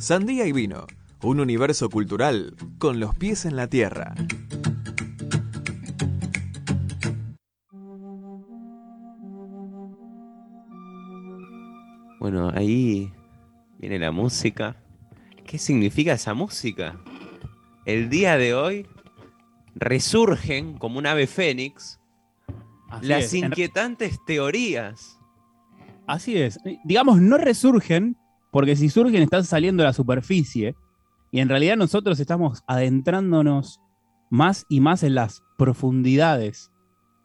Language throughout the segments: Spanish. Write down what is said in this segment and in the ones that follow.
Sandía y vino, un universo cultural con los pies en la tierra. Bueno, ahí viene la música. ¿Qué significa esa música? El día de hoy resurgen como un ave fénix Así las es. Inquietantes teorías. Así es. Digamos, no resurgen, porque si surgen están saliendo a la superficie. Y en realidad nosotros estamos adentrándonos más y más en las profundidades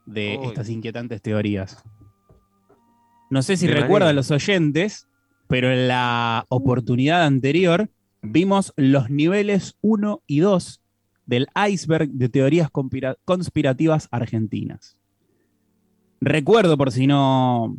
de Uy. estas inquietantes teorías. No sé si recuerdan los oyentes, pero en la oportunidad anterior vimos los niveles 1 y 2 del iceberg de teorías conspira- conspirativas argentinas. Recuerdo, por si no,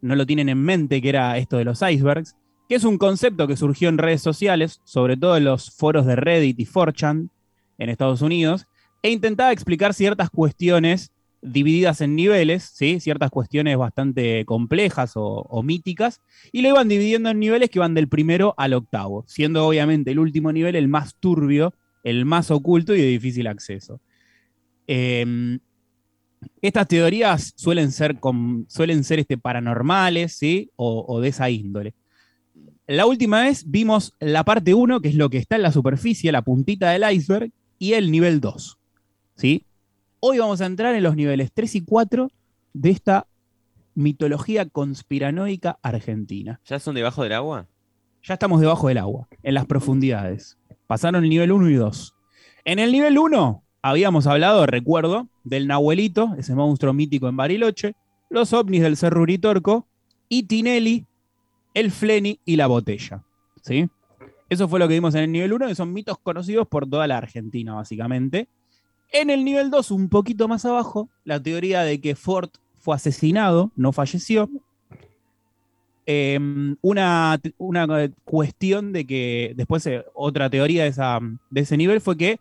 no lo tienen en mente, que era esto de los icebergs, que es un concepto que surgió en redes sociales, sobre todo en los foros de Reddit y 4chan en Estados Unidos, e intentaba explicar ciertas cuestiones divididas en niveles, ¿sí? ciertas cuestiones bastante complejas o, míticas, y lo iban dividiendo en niveles que van del primero al octavo, siendo obviamente el último nivel el más turbio, el más oculto y de difícil acceso. Em, estas teorías suelen ser, com- suelen ser este, paranormales, ¿sí? O, o de esa índole. La última vez vimos la parte 1, que es lo que está en la superficie, la puntita del iceberg, y el nivel 2, ¿sí? Hoy vamos a entrar en los niveles 3 y 4 de esta mitología conspiranoica argentina. ¿Ya son debajo del agua? Ya estamos debajo del agua, en las profundidades. Pasaron el nivel 1 y 2. En el nivel 1 habíamos hablado, recuerdo, del Nahuelito, ese monstruo mítico en Bariloche, los ovnis del Cerro Uritorco y Tinelli, el Fleni y la botella. ¿Sí? Eso fue lo que vimos en el nivel 1, que son mitos conocidos por toda la Argentina, básicamente. En el nivel 2, un poquito más abajo, la teoría de que Ford fue asesinado, no falleció. Eh, una, una cuestión de que, después eh, otra teoría de, esa, de ese nivel fue que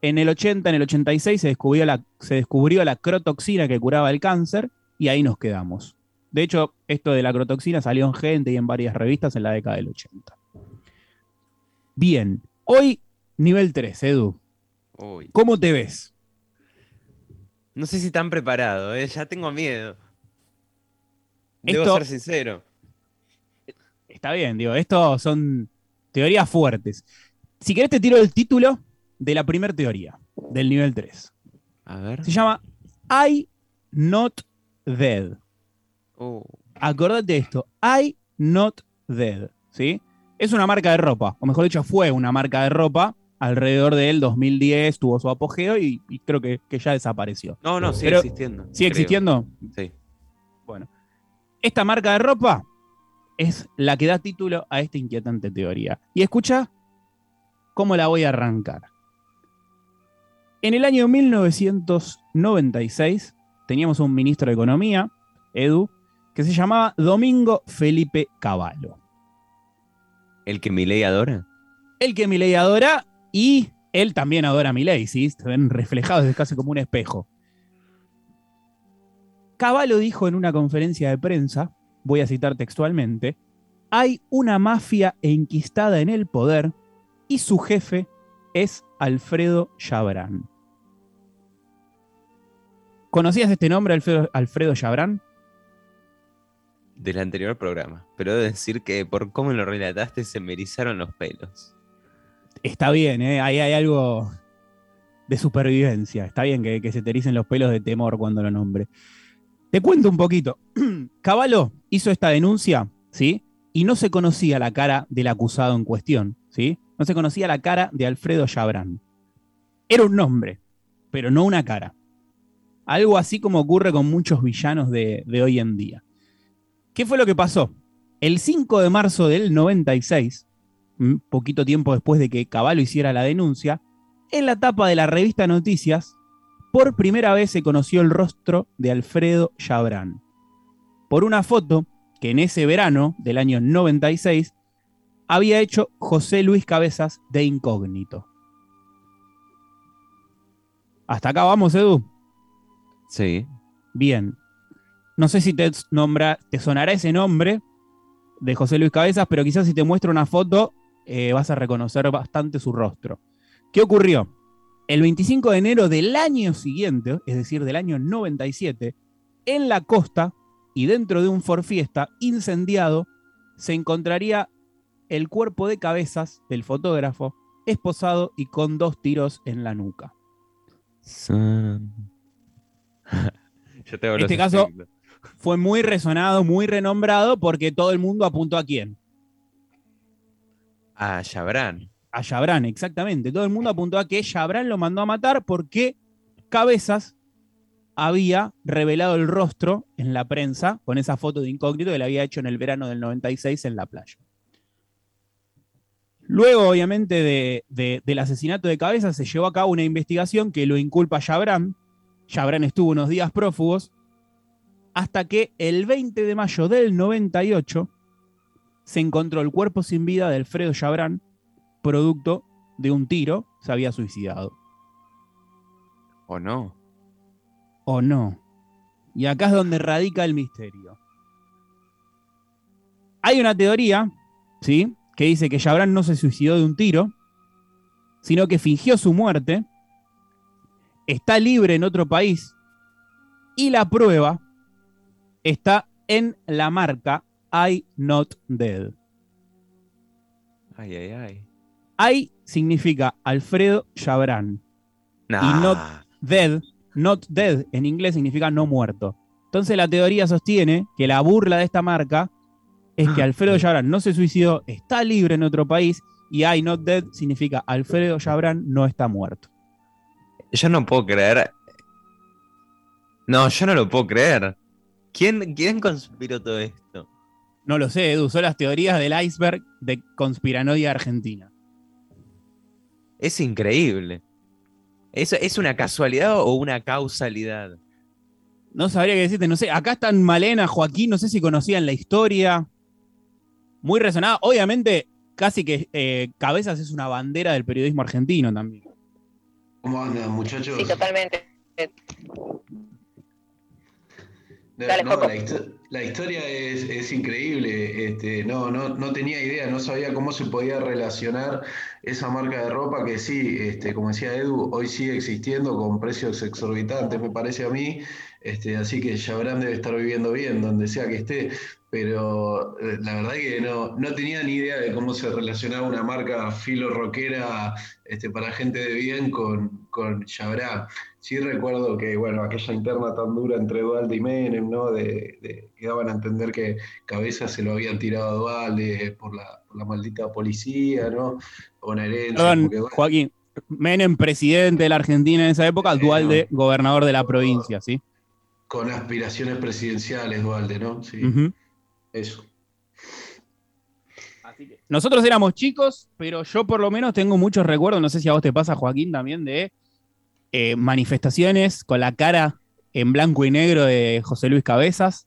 en el 80, en el 86 se descubrió, la, se descubrió la crotoxina que curaba el cáncer y ahí nos quedamos. De hecho, esto de la crotoxina salió en gente y en varias revistas en la década del 80. Bien, hoy nivel 3, Edu. Uy. ¿Cómo te ves? No sé si están preparados, ¿eh? ya tengo miedo. Debo Esto- ser sincero. Está bien, digo, esto son teorías fuertes. Si querés te tiro el título de la primera teoría, del nivel 3. A ver. Se llama I Not Dead. Uh, Acordate de esto, I Not Dead, ¿sí? Es una marca de ropa, o mejor dicho, fue una marca de ropa alrededor del 2010, tuvo su apogeo y, y creo que, que ya desapareció. No, no, sigue Pero- existiendo. ¿Sigue creo. existiendo? Sí. Bueno, esta marca de ropa es la que da título a esta inquietante teoría. Y escucha cómo la voy a arrancar. En el año 1996 teníamos un ministro de Economía, Edu, que se llamaba Domingo Felipe Cavallo. ¿El que Milei adora? El que Milei adora y él también adora a Milei, ¿sí? Se ven reflejados, es casi como un espejo. Cavallo dijo en una conferencia de prensa, voy a citar textualmente, hay una mafia enquistada en el poder y su jefe es Alfredo Chabrán. ¿Conocías este nombre, Alfredo, Alfredo Chabrán? Del anterior programa. Pero debo decir que por cómo lo relataste se me erizaron los pelos. Está bien, ¿eh? ahí hay algo de supervivencia. Está bien que, se te ericen los pelos de temor cuando lo nombre. Te cuento un poquito. Caballo hizo esta denuncia, ¿sí? Y no se conocía la cara del acusado en cuestión, ¿sí? No se conocía la cara de Alfredo Chabrán. Era un nombre, pero no una cara. Algo así como ocurre con muchos villanos de hoy en día. ¿Qué fue lo que pasó? El 5 de marzo del 96, un poquito tiempo después de que Caballo hiciera la denuncia, en la tapa de la revista Noticias, por primera vez se conoció el rostro de Alfredo Chabrán. Por una foto que en ese verano del año 96 había hecho José Luis Cabezas de incógnito. Hasta acá vamos, Edu. Sí. Bien. No sé si te, nombra, te sonará ese nombre de José Luis Cabezas, pero quizás si te muestro una foto, eh, vas a reconocer bastante su rostro. ¿Qué ocurrió? El 25 de enero del año siguiente, es decir, del año 97, en la costa y dentro de un Ford Fiesta incendiado, se encontraría el cuerpo de cabezas del fotógrafo esposado y con dos tiros en la nuca. Yo te Este caso-. Fue muy resonado, muy renombrado, porque todo el mundo apuntó a quién. Ah, Chabran. A Chabran, exactamente. Todo el mundo apuntó a que Chabran lo mandó a matar porque Cabezas había revelado el rostro en la prensa con esa foto de incógnito que le había hecho en el verano del 96 en la playa. Luego, obviamente, de- de- del asesinato de Cabezas, se llevó a cabo una investigación que lo inculpa a Chabran. Chabran estuvo unos días prófugos hasta que el 20 de mayo del 98 se encontró el cuerpo sin vida de Alfredo Chabran, producto de un tiro, se había suicidado. ¿O no? ¿O no? Y acá es donde radica el misterio. Hay una teoría, ¿sí? Que dice que Chabran no se suicidó de un tiro, sino que fingió su muerte, está libre en otro país, y la prueba está en la marca I Not Dead. Ay, ay, ay. I significa Alfredo Chabran. Nah. not- Dead, not dead en inglés significa no muerto. Entonces la teoría sostiene que la burla de esta marca es que Ah, Alfredo ok. Chabran no se suicidó, está libre en otro país y I not dead significa Alfredo Chabran no está muerto. Yo no puedo creer. No, yo no lo puedo creer. ¿Quién, quién conspiró todo esto? No lo sé, Edu, son las teorías del iceberg de conspiranoia argentina. Es increíble. ¿Eso es una casualidad o una causalidad? No sabría qué decirte, no sé. Acá están Malena, Joaquín, no sé si conocían la historia. Muy resonada. Obviamente, casi que eh, Cabezas es una bandera del periodismo argentino también. ¿Cómo andan, muchachos? Sí, totalmente. No, Dale, no, Joco. la, histo- la historia es, es increíble. Este, no, no, no tenía idea, no sabía cómo se podía relacionar esa marca de ropa que sí, este, como decía Edu, hoy sigue existiendo con precios exorbitantes, me parece a mí. Este, así que Chabran debe estar viviendo bien donde sea que esté. Pero eh, la verdad que no, no tenía ni idea de cómo se relacionaba una marca filo rockera este, para gente de bien con, con. Sí recuerdo que, bueno, aquella interna tan dura entre Dualde y Menem, ¿no? De, de- que daban a entender que Cabeza se lo habían tirado a Dualde por la, por la maldita policía, ¿no? Bonaerense, Perdón, porque, bueno, Joaquín. Menem, presidente de la Argentina en esa época, Bueno. Dualde, gobernador de la provincia, ¿sí? con aspiraciones presidenciales, Dualde, ¿no? Sí, Ujú. Eso. Nosotros éramos chicos, pero yo por lo menos tengo muchos recuerdos, no sé si a vos te pasa, Joaquín, también, de eh, manifestaciones con la cara en blanco y negro de José Luis Cabezas,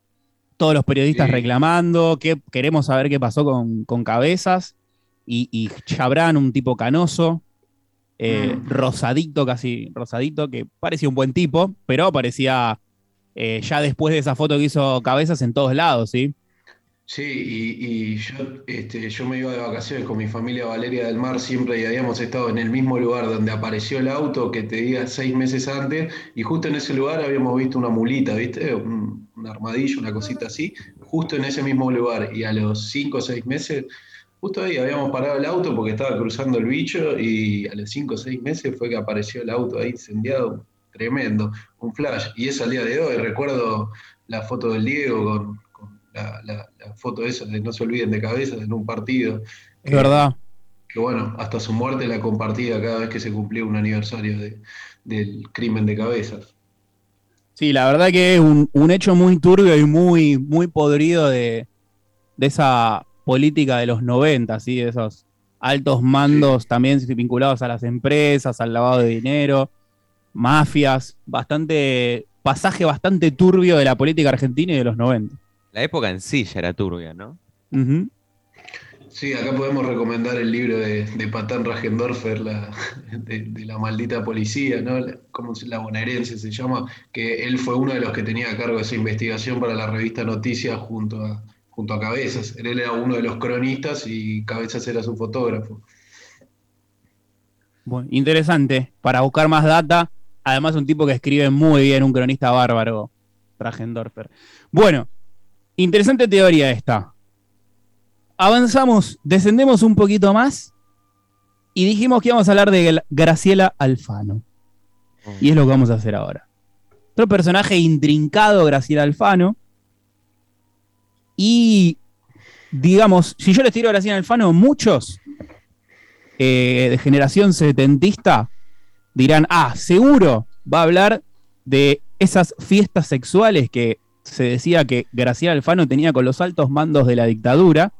todos los periodistas Sí. reclamando, que queremos saber qué pasó con, con Cabezas, y, y Chabran, un tipo canoso, eh, Mm. rosadito, casi rosadito, que parecía un buen tipo, pero parecía eh, ya después de esa foto que hizo Cabezas en todos lados, ¿sí? Sí, y, yo, este, yo me iba de vacaciones con mi familia Valeria del Mar siempre y habíamos estado en el mismo lugar donde apareció el auto que te diga seis meses antes y justo en ese lugar habíamos visto una mulita, ¿viste? Un, un armadillo, una cosita así, justo en ese mismo lugar y a los cinco o seis meses, justo ahí habíamos parado el auto porque estaba cruzando el bicho y a los cinco o seis meses fue que apareció el auto ahí incendiado, tremendo, un flash. Y es al día de hoy, recuerdo la foto del Diego con la, la- la foto esa de no se olviden de cabeza en un partido. Es que- verdad. Que bueno, hasta su muerte la compartía cada vez que se cumplía un aniversario de- del crimen de cabezas. Sí, la verdad que es un, un hecho muy turbio y muy, muy podrido de, de esa política de los 90, ¿sí? de esos altos mandos también vinculados a las empresas, al lavado de dinero, mafias, bastante pasaje bastante turbio de la política argentina y de los 90. La época en sí ya era turbia, ¿no? Sí, acá podemos recomendar el libro de, de Patán Rajendorfer, la, de, de la maldita policía, ¿no? La, ¿cómo se- la bonaerense se llama? Que él fue uno de los que tenía a cargo esa investigación para la revista Noticias junto a, junto a Cabezas. Él era uno de los cronistas y Cabezas era su fotógrafo. Bueno, interesante. Para buscar más data, además un tipo que escribe muy bien, un cronista bárbaro, Tragendorfer. Bueno, interesante teoría esta. Avanzamos, descendemos un poquito más y dijimos que íbamos a hablar de Graciela Alfano. Y es lo que vamos a hacer ahora. Otro personaje intrincado, Graciela Alfano. Y, digamos, si yo les tiro a Graciela Alfano, muchos eh, de generación setentista dirán, ah, seguro va a hablar de esas fiestas sexuales que se decía que Graciela Alfano tenía con los altos mandos de la dictadura.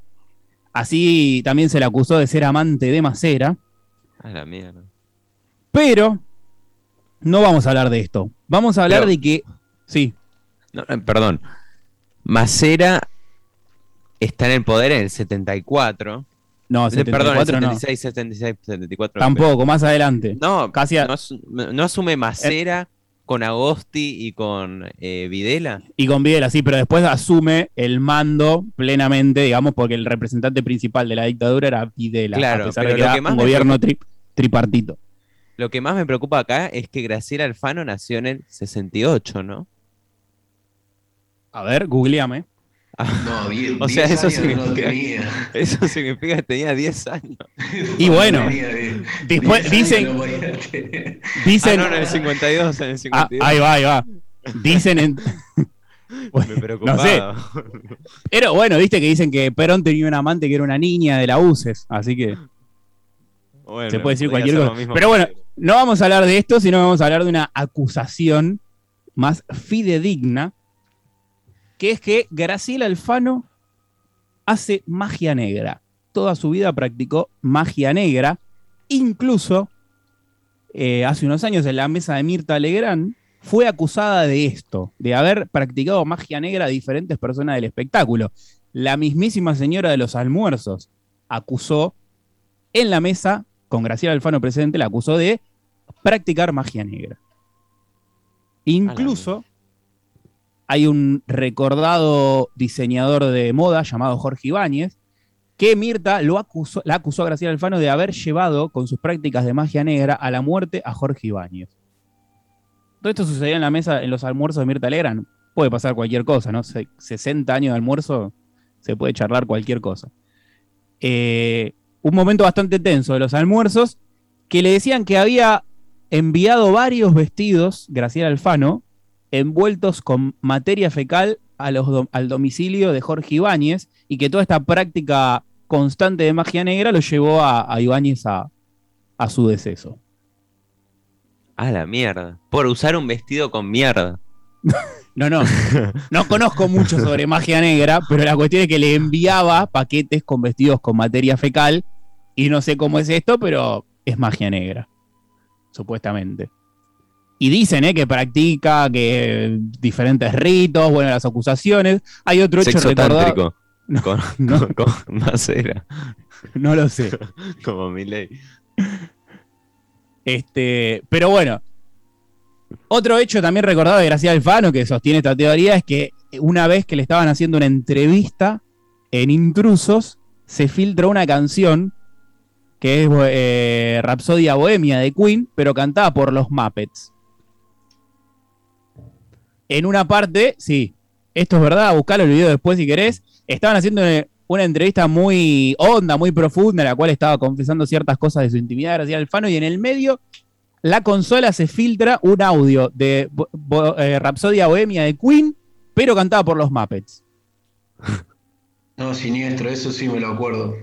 Así también se le acusó de ser amante de Macera. A la mierda. Pero no vamos a hablar de esto. Vamos a hablar Pero- de que. Sí. No, eh, perdón. Macera está en el poder en el 74. No, Eh, Perdón, en el 74 no. 76, 76, 74. Tampoco, más adelante. No, Casi a- no, no asume Macera con Agosti y con eh, Videla. Y con Videla, sí, pero después asume el mando plenamente, digamos, porque el representante principal de la dictadura era Videla. Claro, a pesar de que lo era que más un gobierno tri- tripartito. Lo que más me preocupa acá es que Graciela Alfano nació en el 68, ¿no? A ver, googleame. No, die- O sea, 10 eso años no significa- tenía. Eso significa que tenía 10 años. Y bueno, No tenía diez- después 10 años dicen- no. Dicen. Ah, no, en el 52, en el Ah, 52. ahí va, ahí va. Dicen en. me preocupaba. no sé. Pero bueno, viste que dicen que Perón tenía una amante que era una niña de la UCES, así que Bueno, se puede decir cualquier cosa. Pero bueno, no vamos a hablar de esto, sino vamos a hablar de una acusación más fidedigna, que es que Graciela Alfano hace magia negra. Toda su vida practicó magia negra, incluso eh, hace unos años en la mesa de Mirta Legrand fue acusada de esto, de haber practicado magia negra a diferentes personas del espectáculo. La mismísima señora de los almuerzos acusó en la mesa, con Graciela Alfano presente, la acusó de practicar magia negra. Incluso hay un recordado diseñador de moda llamado Jorge Ibáñez, que Mirta lo acusó, la acusó a Graciela Alfano de haber llevado con sus prácticas de magia negra a la muerte a Jorge Ibáñez. Todo esto sucedió en la mesa, en los almuerzos de Mirta Legrand. Puede pasar cualquier cosa, ¿no? Se- 60 años de almuerzo, se puede charlar cualquier cosa. Eh, un momento bastante tenso de los almuerzos, que le decían que había enviado varios vestidos, Graciela Alfano, envueltos con materia fecal a los al domicilio de Jorge Ibáñez y que toda esta práctica constante de magia negra lo llevó a, a Ibáñez a, a su deceso. A la mierda. Por usar un vestido con mierda. No, no, no conozco mucho sobre magia negra, pero la cuestión es que le enviaba paquetes con vestidos con materia fecal y no sé cómo es esto, pero es magia negra, supuestamente. Y dicen eh, que practica que diferentes ritos, bueno, las acusaciones. Hay otro hecho Sexo recordado. No, con, no. con- con Macera. No lo sé. Como mi ley. Este, pero bueno. Otro hecho también recordado de Graciela Alfano que sostiene esta teoría es que una vez que le estaban haciendo una entrevista en Intrusos, se filtró una canción que es eh, Rapsodia Bohemia de Queen, pero cantada por los Muppets. En una parte, sí, esto es verdad, buscalo el video después si querés. Estaban haciendo una entrevista muy honda, muy profunda, en la cual estaba confesando ciertas cosas de su intimidad de Graciela Alfano, y en el medio la consola se filtra un audio de Bo- Bo- eh, Rapsodia Bohemia de Queen, pero cantada por los Muppets. No, siniestro, eso sí me lo acuerdo.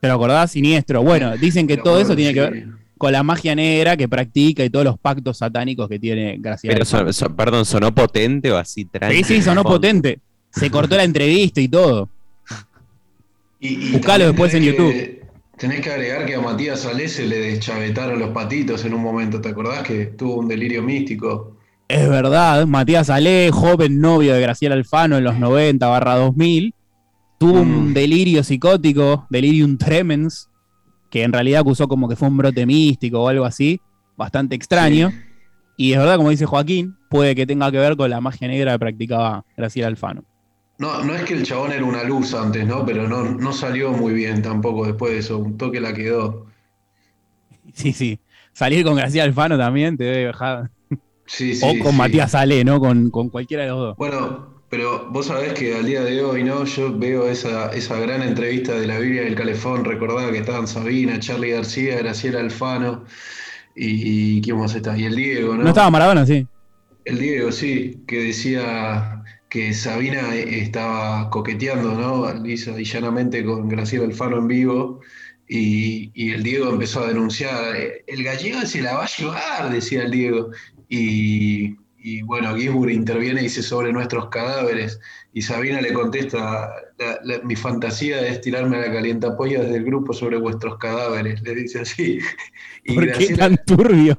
¿Te lo acordás? Siniestro. Bueno, dicen que todo eso tiene que ver con la magia negra que practica y todos los pactos satánicos que tiene Graciela Pero, Alfano. son- son- perdón, ¿sonó potente o así? Sí, sí, sonó potente. Se cortó la entrevista y todo. Y, y Buscalo después en YouTube. que- Tenés que agregar que a Matías Salese le deschavetaron los patitos en un momento, ¿te acordás que tuvo un delirio místico? Es verdad, Matías Ale, joven novio de Graciela Alfano en los 90 barra 2000, tuvo un Mm. delirio psicótico, delirium tremens, que en realidad acusó como que fue un brote místico o algo así, bastante extraño. Sí. Y es verdad, como dice Joaquín, puede que tenga que ver con la magia negra que practicaba Graciela Alfano. No, no es que el chabón era una luz antes, ¿no? Pero no, no salió muy bien tampoco después de eso. Un toque la quedó. Sí, sí. Salir con Graciela Alfano también te debe bajar. Sí, sí, o con sí. Matías Ale, ¿no? Con, con cualquiera de los dos. Bueno, pero vos sabés que al día de hoy, ¿no? Yo veo esa, esa gran entrevista de la Biblia del Calefón, recordaba que estaban Sabina, Charlie García, Graciela Alfano y, y ¿quién más está? Y el Diego, ¿no? ¿No estaba Maradona, sí? El Diego, sí, que decía que Sabina estaba coqueteando, ¿no? Lisa y llanamente con Graciela Alfano en vivo. Y, y el Diego empezó a denunciar, "Eh, el gallego se la va a llevar, decía el Diego. Y, y bueno, Gisburg interviene y dice sobre nuestros cadáveres. Y Sabina le contesta, "La- la- mi fantasía es tirarme a la calientapolla desde el grupo sobre vuestros cadáveres, le dice así. Y ¿Por qué Graciela- tan turbio?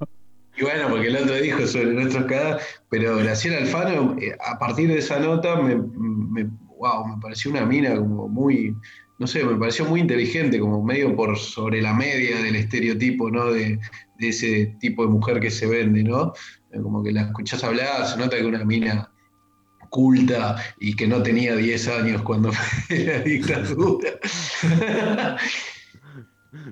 y bueno, porque el otro dijo sobre nuestros cadáveres, pero Graciela Alfano, eh, a partir de esa nota, me, me- wow, me pareció una mina como muy, no sé, me pareció muy inteligente, como medio por sobre la media del estereotipo, ¿no? De, de ese tipo de mujer que se vende, ¿no? Como que la escuchás hablar, se nota que es una mina culta y que no tenía 10 años cuando fue la dictadura.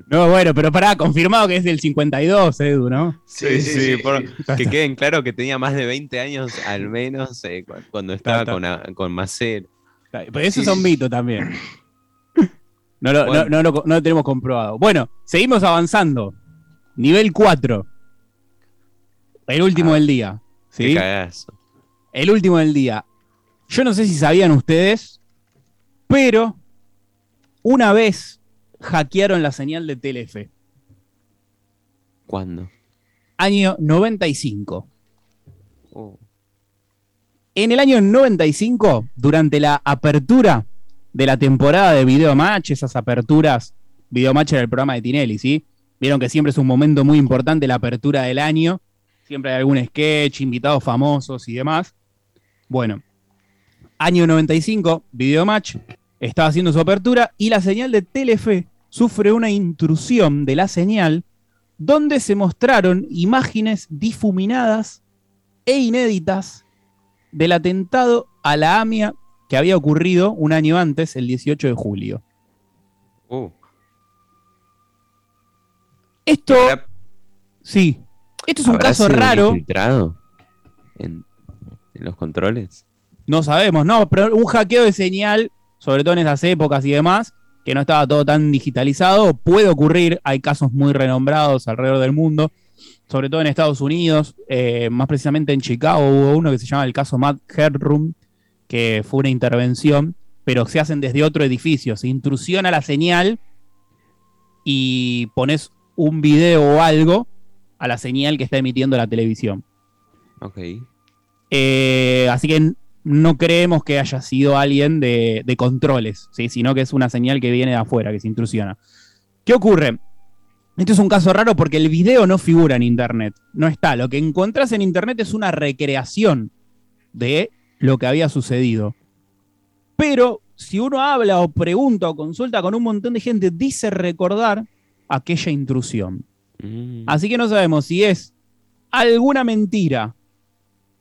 No, bueno, pero pará, confirmado que es del 52, Edu, ¿no? Sí, sí, por- Ya que queden claro que tenía más de 20 años al menos eh, cu- cuando estaba está. con, a- con Macer. Pero eso Sí, es un sí. mito también. No lo, Bueno. no, no lo- no lo tenemos comprobado. Bueno, seguimos avanzando. Nivel 4. El último Ah, del día. ¿sí? El último del día. Yo no sé si sabían ustedes, pero una vez hackearon la señal de Telefe. ¿Cuándo? Año 95. Oh, En el año 95, durante la apertura de la temporada de Video Match, esas aperturas, Video Match era el programa de Tinelli, ¿sí? Vieron que siempre es un momento muy importante la apertura del año. Siempre hay algún sketch, invitados famosos y demás. Bueno, año 95, Video Match estaba haciendo su apertura y la señal de Telefe sufre una intrusión de la señal donde se mostraron imágenes difuminadas e inéditas del atentado a la AMIA que había ocurrido un año antes, el 18 de julio. uh. Esto, ¿Habrá- sí, esto es un caso raro, infiltrado en, en los controles? no sabemos, no, pero un hackeo de señal, sobre todo en esas épocas y demás, que no estaba todo tan digitalizado, puede ocurrir, hay casos muy renombrados alrededor del mundo, sobre todo en Estados Unidos, eh, más precisamente en Chicago. Hubo uno que se llama el caso Matt Headroom, que fue una intervención, pero se hacen desde otro edificio, se intrusiona la señal y pones un video o algo a la señal que está emitiendo la televisión. Ok. Eh, así que no creemos que haya sido alguien de, de controles, ¿sí? sino que es una señal que viene de afuera, que se intrusiona. ¿Qué ocurre? Esto es un caso raro porque el video no figura en internet. No está. Lo que encontrás en internet es una recreación de lo que había sucedido. Pero si uno habla o pregunta o consulta con un montón de gente, dice recordar aquella intrusión. Mm. Así que no sabemos si es alguna mentira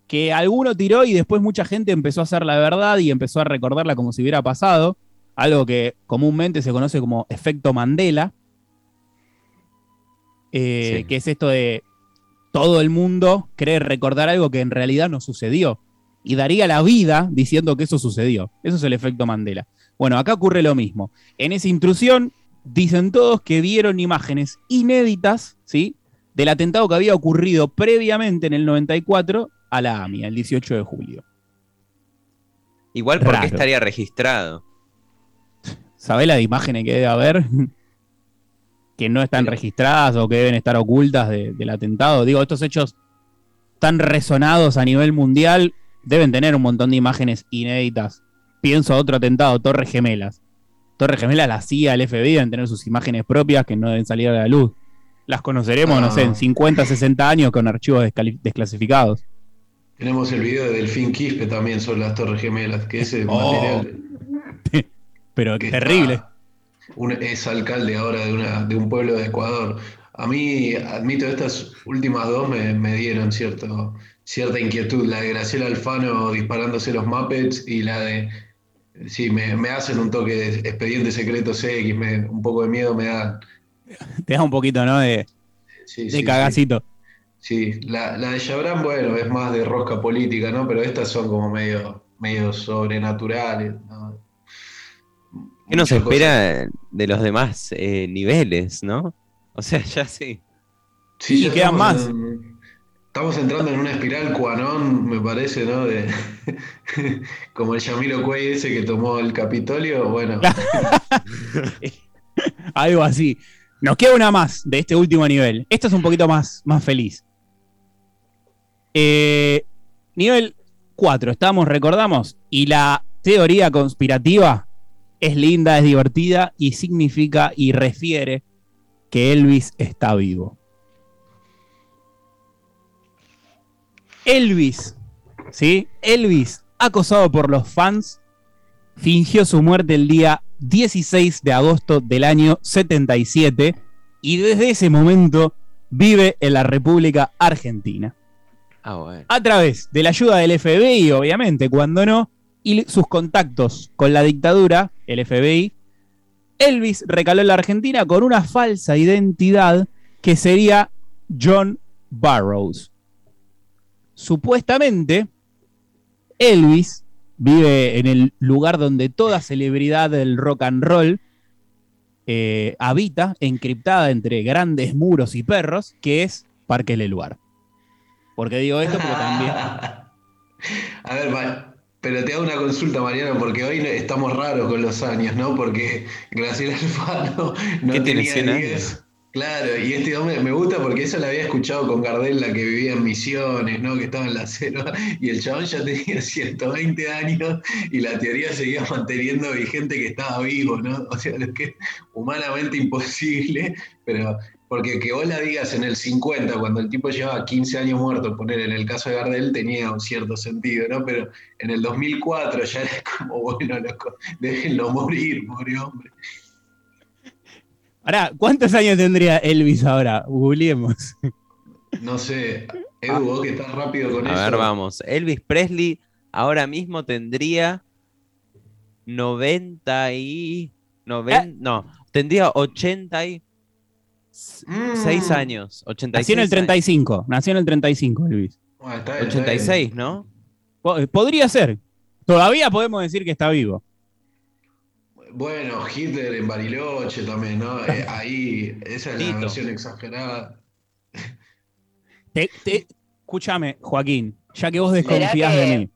que alguno tiró y después mucha gente empezó a hacer la verdad y empezó a recordarla como si hubiera pasado. Algo que comúnmente se conoce como efecto Mandela. Eh, Sí. Que es esto de todo el mundo cree recordar algo que en realidad no sucedió. Y daría la vida diciendo que eso sucedió. Eso es el efecto Mandela. Bueno, acá ocurre lo mismo. En esa intrusión dicen todos que vieron imágenes inéditas, ¿sí? Del atentado que había ocurrido previamente en el 94 a la AMIA, el 18 de julio. Igual porque Raro. estaría registrado. ¿Sabés la de imágenes que debe haber? que no están registradas o que deben estar ocultas de- del atentado. Digo, estos hechos tan resonados a nivel mundial deben tener un montón de imágenes inéditas. Pienso a otro atentado, Torres Gemelas. Torres Gemelas, la CIA, el FBI deben tener sus imágenes propias que no deben salir a la luz. Las conoceremos, no sé, en Ah. 50, 60 años con archivos desclasificados. Tenemos el video de Delfín Quispe también sobre las Torres Gemelas, que ese Oh, material Pero que terrible. un- es alcalde ahora de, una, de un pueblo de Ecuador. A mí, admito, estas últimas dos me, me dieron cierto, cierta inquietud. La de Graciela Alfano disparándose los Muppets y la de Sí, me, me hacen un toque de expediente secreto CX, me, un poco de miedo me dan. Te da un poquito, ¿no? De, Sí, de sí, cagacito. Sí, Sí, la, la de Chabran, bueno, es más de rosca política, ¿no? Pero estas son como medio, medio sobrenaturales, ¿no? ¿Qué nos espera de los demás eh, niveles, no? O sea, ya sí. Sí, Y ya quedan más. en- estamos entrando en una espiral cuanón, me parece, ¿no? De, como el Yamiro Cuey ese que tomó el Capitolio, bueno, Algo así. Nos queda una más de este último nivel. Esta es un poquito más, más feliz. Eh, nivel 4, estamos, recordamos. Y la teoría conspirativa es linda, es divertida y significa y refiere que Elvis está vivo. Elvis, ¿sí? Elvis, acosado por los fans, fingió su muerte el día 16 de agosto del año 77 y desde ese momento vive en la República Argentina. Ah, bueno. A través de la ayuda del FBI, obviamente, cuando no, y sus contactos con la dictadura, el FBI, Elvis recaló en la Argentina con una falsa identidad que sería John Barrows. Supuestamente, Elvis vive en el lugar donde toda celebridad del rock and roll eh, habita, encriptada entre grandes muros y perros, que es Parque Leluar. ¿Por qué digo esto? Porque también... A ver, pero te hago una consulta, Mariano, porque hoy estamos raros con los años, ¿no? Porque Graciela Alfano no ¿Qué tiene, tenía 100 años? 10. Claro, y este hombre me gusta porque eso la había escuchado con Gardel, la que vivía en Misiones, ¿no? Que estaba en la selva, y el chabón ya tenía 120 años y la teoría seguía manteniendo vigente que estaba vivo, ¿no? O sea, lo que es humanamente imposible, pero porque que vos la digas en el 50, cuando el tipo llevaba 15 años muerto, poner en el caso de Gardel, tenía un cierto sentido, ¿no? Pero en el 2004 ya era como, bueno, loco, déjenlo morir, pobre hombre. Ahora, ¿cuántos años tendría Elvis ahora? Googleemos. No sé, Edu, vos que estás rápido con A eso. ver, vamos. Elvis Presley ahora mismo tendría 90 y... noven- No, tendría 86 Mm. años. 86 Nació en el años. 35. Nació en el 35, Elvis. Bueno, está bien, está 86, ¿no? Po- Podría ser. Todavía podemos decir que está vivo. Bueno, Hitler en Bariloche también, ¿no? Eh, ahí, esa es la versión exagerada. Te- te- escúchame, Joaquín, ya que vos desconfías ¿Será de que- mí.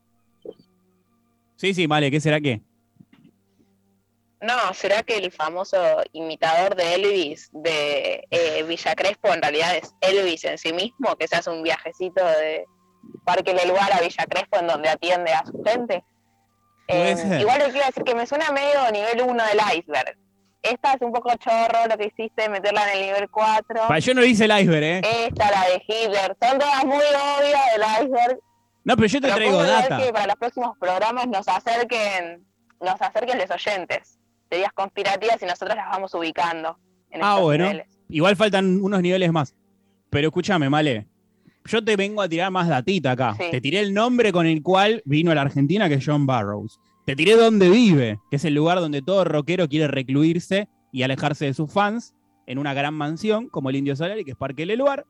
Sí, sí, vale, ¿qué será qué? No, ¿será que el famoso imitador de Elvis de eh, Villa Crespo en realidad es Elvis en sí mismo, que se hace un viajecito de Parque del Lugar a Villa Crespo en donde atiende a su gente? Eh, ser. igual le quiero decir que me suena medio nivel 1 del iceberg. Esta es un poco chorro lo que hiciste, meterla en el nivel 4. Pa, yo no hice el iceberg, ¿eh? Esta, la de Hitler, son todas muy obvias del iceberg. No, pero yo te Pero traigo data. que para los próximos programas nos acerquen, nos acerquen los oyentes. Teorías conspirativas y nosotros las vamos ubicando en Ah, bueno. niveles. Igual faltan unos niveles más. Pero escúchame, Male. Yo te vengo a tirar más datita acá. Sí. Te tiré el nombre con el cual vino a la Argentina, que es John Barrows. Te tiré dónde vive, que es el lugar donde todo rockero quiere recluirse y alejarse de sus fans, en una gran mansión, como el Indio Solari, que es Parque Leluar.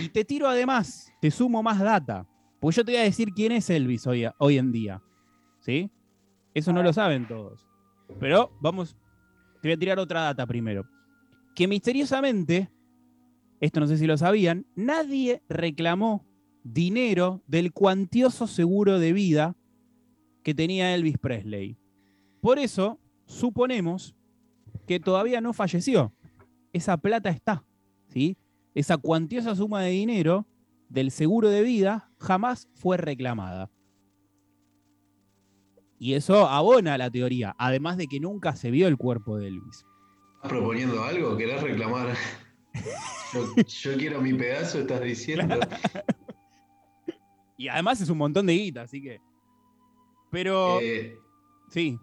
Y te tiro además, te sumo más data. Porque yo te voy a decir quién es Elvis hoy, hoy en día. ¿Sí? Eso no lo saben todos. Pero vamos, te voy a tirar otra data primero. Que misteriosamente, esto no sé si lo sabían, nadie reclamó dinero del cuantioso seguro de vida que tenía Elvis Presley. Por eso, suponemos que todavía no falleció. Esa plata está, ¿sí? Esa cuantiosa suma de dinero del seguro de vida jamás fue reclamada. Y eso abona la teoría, además de que nunca se vio el cuerpo de Elvis. ¿Estás proponiendo algo? ¿Querés reclamar? Yo, yo quiero mi pedazo, estás diciendo. Y además es un montón de guita, así que. Pero Eh, sí,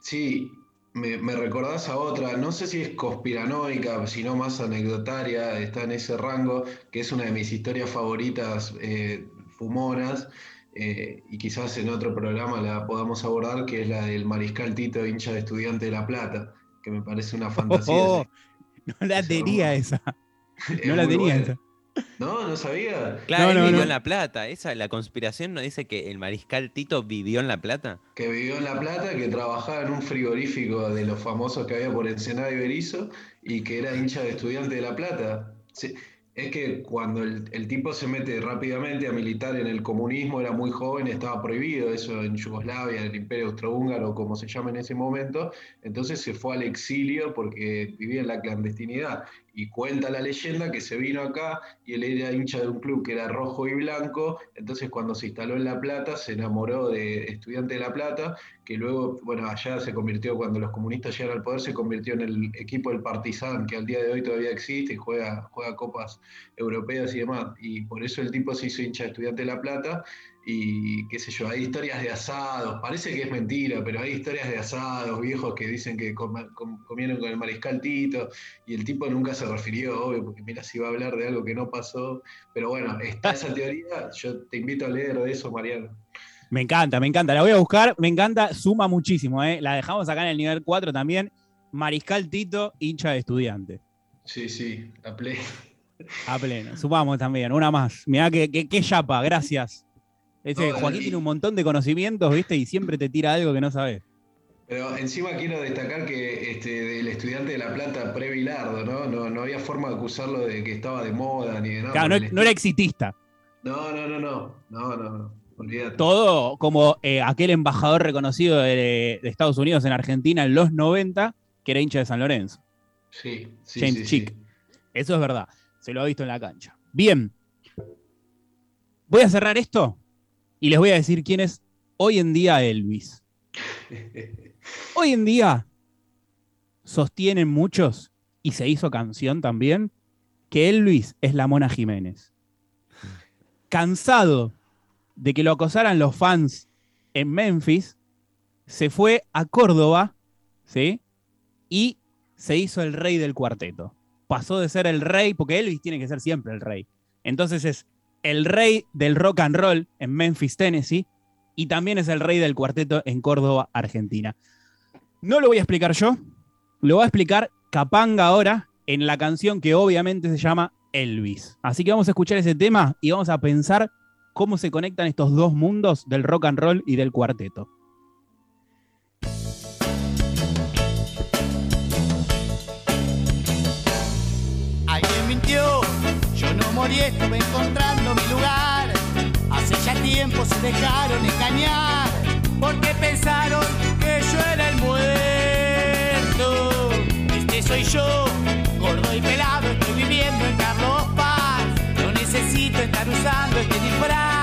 sí, me, me recordás a otra, no sé si es conspiranoica, sino más anecdotaria, está en ese rango, que es una de mis historias favoritas eh, fumonas, eh, y quizás en otro programa la podamos abordar, que es la del Mariscal Tito, hincha de Estudiante de La Plata, que me parece una fantasía. Oh, no la tenía esa. Es No la tenía buena. esa. No, no sabía. Claro, No, él no, vivió no. en La Plata. Esa, la conspiración no dice que el mariscal Tito vivió en La Plata. Que vivió en La Plata, que trabajaba en un frigorífico de los famosos que había por Ensenada y Berizo, y que era hincha de Estudiante de La Plata. Sí, Es que cuando el, tipo se mete rápidamente a militar en el comunismo, era muy joven, estaba prohibido eso en Yugoslavia, en el Imperio Austrohúngaro, como se llama en ese momento, entonces se fue al exilio porque vivía en la clandestinidad. Y cuenta la leyenda que se vino acá y él era hincha de un club que era rojo y blanco, entonces cuando se instaló en La Plata se enamoró de Estudiante de La Plata, que luego, bueno, allá se convirtió, cuando los comunistas llegaron al poder, se convirtió en el equipo del Partizan, que al día de hoy todavía existe y juega, juega copas europeas y demás. Y por eso el tipo se hizo hincha de Estudiante de La Plata y qué sé yo, hay historias de asados, parece que es mentira, pero hay historias de asados viejos que dicen que comieron con el mariscal Tito y el tipo nunca se refirió, obvio, porque mira, si va a hablar de algo que no pasó, pero bueno, está esa teoría, yo te invito a leer de eso, Mariano. Me encanta, me encanta. La voy a buscar, me encanta, suma muchísimo. ¿eh? La dejamos acá en el nivel 4 también. Mariscal Tito, hincha de estudiante. Sí, sí, la play. A pleno. Sumamos también, una más. Mirá que, que, que chapa, gracias. Ese Joaquín y- tiene un montón de conocimientos, ¿viste? Y siempre te tira algo que no sabes. Pero encima quiero destacar que este, del estudiante de La Plata pre-Bilardo, ¿no? ¿no? No había forma de acusarlo de que estaba de moda ni de nada. Claro, no, el no era exitista. No, no, no, no, no, no, no, olvídate. Todo como eh, aquel embajador reconocido de, de Estados Unidos en Argentina en los 90, que era hincha de San Lorenzo. Sí, sí, James sí, Chick. sí. Eso es verdad. Se lo ha visto en la cancha. Bien. Voy a cerrar esto y les voy a decir quién es hoy en día Elvis. Hoy en día sostienen muchos, y se hizo canción también, que Elvis es la Mona Jiménez. Cansado de que lo acosaran los fans en Memphis, se fue a Córdoba, ¿sí? Y se hizo el rey del cuarteto. Pasó de ser el rey, porque Elvis tiene que ser siempre el rey. Entonces es el rey del rock and roll en Memphis, Tennessee, y también es el rey del cuarteto en Córdoba, Argentina. No lo voy a explicar yo, lo va a explicar Capanga ahora en la canción que obviamente se llama Elvis. Así que vamos a escuchar ese tema y vamos a pensar cómo se conectan estos dos mundos del rock and roll y del cuarteto. Alguien mintió, yo no morí, se dejaron engañar, porque pensaron que yo era el muerto. Este soy yo, gordo y pelado, estoy viviendo en Carlos Paz. No necesito estar usando este disfraz,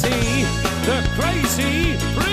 crazy, the crazy.